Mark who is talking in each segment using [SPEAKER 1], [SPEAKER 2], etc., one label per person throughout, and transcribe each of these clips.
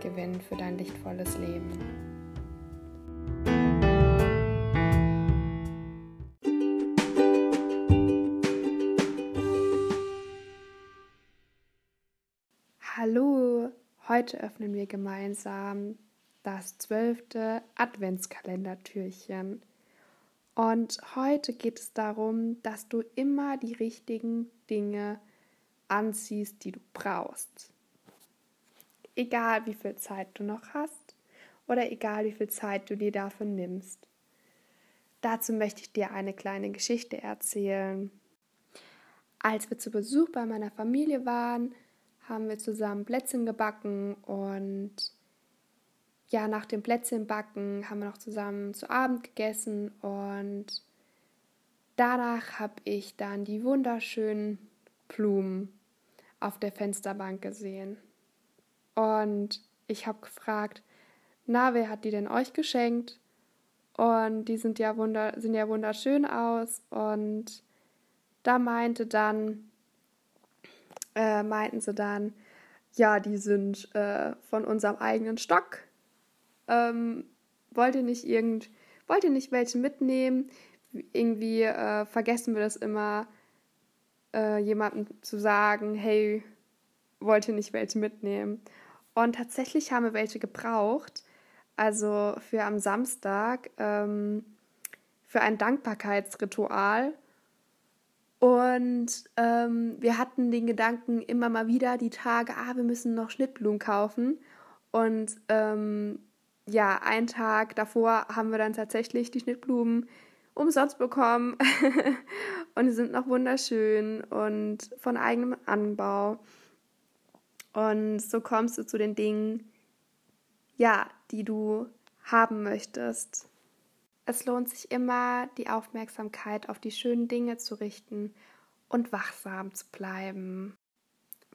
[SPEAKER 1] gewinnen für dein lichtvolles Leben. Hallo, heute öffnen wir gemeinsam das zwölfte Adventskalendertürchen. Und heute geht es darum, dass du immer die richtigen Dinge anziehst, die du brauchst egal wie viel Zeit du noch hast oder egal wie viel Zeit du dir dafür nimmst. Dazu möchte ich dir eine kleine Geschichte erzählen. Als wir zu Besuch bei meiner Familie waren, haben wir zusammen Plätzchen gebacken und ja, nach dem Plätzchenbacken haben wir noch zusammen zu Abend gegessen und danach habe ich dann die wunderschönen Blumen auf der Fensterbank gesehen. Und ich habe gefragt, na, wer hat die denn euch geschenkt? Und die sind ja, wunder, sind ja wunderschön aus. Und da meinte dann, äh, meinten sie dann, ja, die sind äh, von unserem eigenen Stock. Ähm, wollt ihr nicht irgend, wollt ihr nicht welche mitnehmen? Irgendwie äh, vergessen wir das immer, äh, jemandem zu sagen, hey, wollt ihr nicht welche mitnehmen? Und tatsächlich haben wir welche gebraucht. Also für am Samstag ähm, für ein Dankbarkeitsritual. Und ähm, wir hatten den Gedanken immer mal wieder die Tage, ah, wir müssen noch Schnittblumen kaufen. Und ähm, ja, einen Tag davor haben wir dann tatsächlich die Schnittblumen umsonst bekommen. und die sind noch wunderschön und von eigenem Anbau. Und so kommst du zu den Dingen, ja, die du haben möchtest. Es lohnt sich immer, die Aufmerksamkeit auf die schönen Dinge zu richten und wachsam zu bleiben.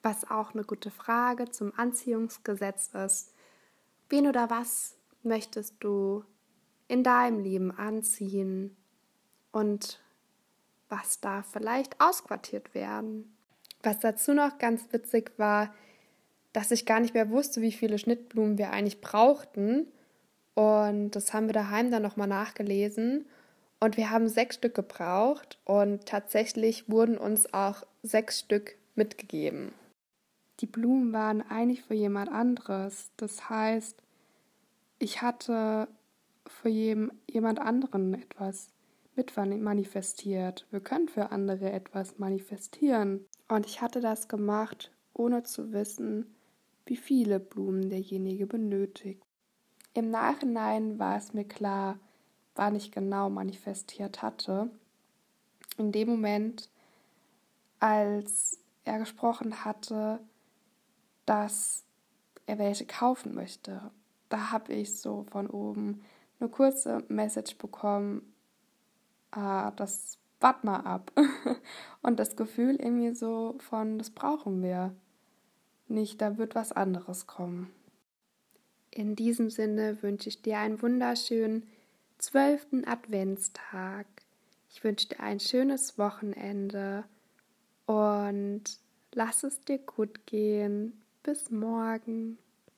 [SPEAKER 1] Was auch eine gute Frage zum Anziehungsgesetz ist. Wen oder was möchtest du in deinem Leben anziehen und was darf vielleicht ausquartiert werden? Was dazu noch ganz witzig war, dass ich gar nicht mehr wusste, wie viele Schnittblumen wir eigentlich brauchten. Und das haben wir daheim dann nochmal nachgelesen. Und wir haben sechs Stück gebraucht und tatsächlich wurden uns auch sechs Stück mitgegeben. Die Blumen waren eigentlich für jemand anderes. Das heißt, ich hatte für jemand anderen etwas mit manifestiert. Wir können für andere etwas manifestieren. Und ich hatte das gemacht, ohne zu wissen, wie viele Blumen derjenige benötigt. Im Nachhinein war es mir klar, wann ich genau manifestiert hatte. In dem Moment, als er gesprochen hatte, dass er welche kaufen möchte. Da habe ich so von oben eine kurze Message bekommen, ah, das wart mal ab. Und das Gefühl irgendwie so von, das brauchen wir nicht, da wird was anderes kommen. In diesem Sinne wünsche ich dir einen wunderschönen zwölften Adventstag. Ich wünsche dir ein schönes Wochenende und lass es dir gut gehen. Bis morgen.